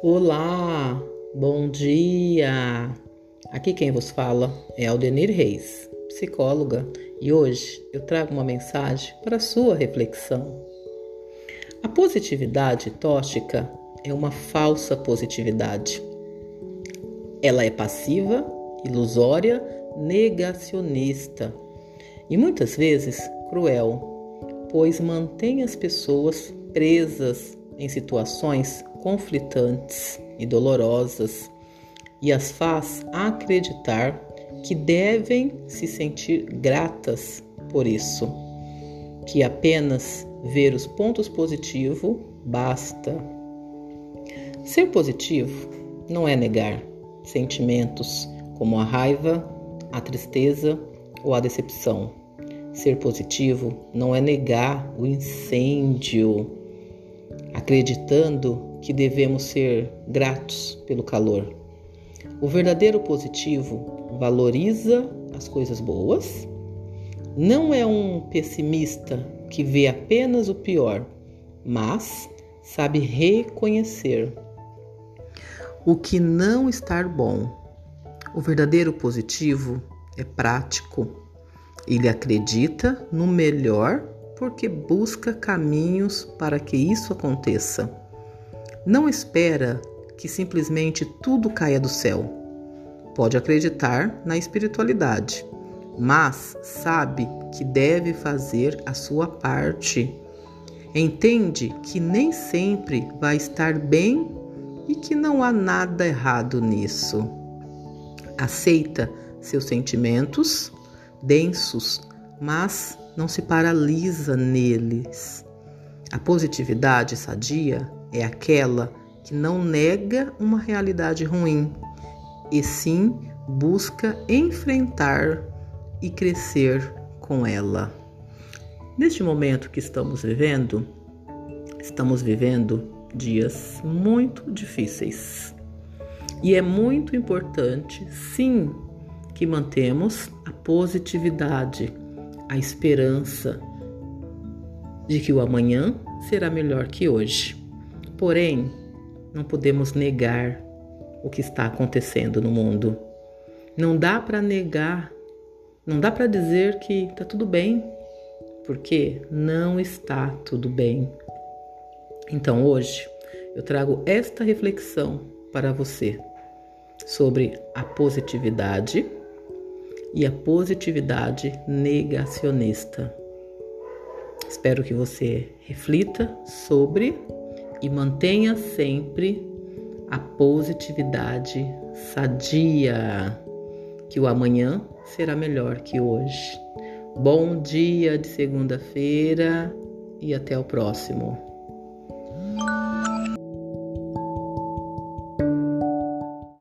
Olá, bom dia! Aqui quem vos fala é Aldenir Reis, psicóloga, e hoje eu trago uma mensagem para sua reflexão. A positividade tóxica é uma falsa positividade. Ela é passiva, ilusória, negacionista e muitas vezes cruel, pois mantém as pessoas presas em situações conflitantes e dolorosas e as faz acreditar que devem se sentir gratas por isso, que apenas ver os pontos positivos basta. Ser positivo não é negar sentimentos como a raiva, a tristeza ou a decepção. Ser positivo não é negar o incêndio acreditando que devemos ser gratos pelo calor. O verdadeiro positivo valoriza as coisas boas, não é um pessimista que vê apenas o pior, mas sabe reconhecer o que não está bom. O verdadeiro positivo é prático. Ele acredita no melhor porque busca caminhos para que isso aconteça. Não espera que simplesmente tudo caia do céu. Pode acreditar na espiritualidade, mas sabe que deve fazer a sua parte. Entende que nem sempre vai estar bem e que não há nada errado nisso. Aceita seus sentimentos densos, mas não se paralisa neles. A positividade sadia é aquela que não nega uma realidade ruim, e sim busca enfrentar e crescer com ela. Neste momento que estamos vivendo, estamos vivendo dias muito difíceis. E é muito importante, sim, que mantemos a positividade a esperança de que o amanhã será melhor que hoje. Porém, não podemos negar o que está acontecendo no mundo. Não dá para negar, não dá para dizer que está tudo bem, porque não está tudo bem. Então hoje eu trago esta reflexão para você sobre a positividade e a positividade negacionista. Espero que você reflita sobre e mantenha sempre a positividade sadia, que o amanhã será melhor que hoje. Bom dia de segunda-feira e até o próximo.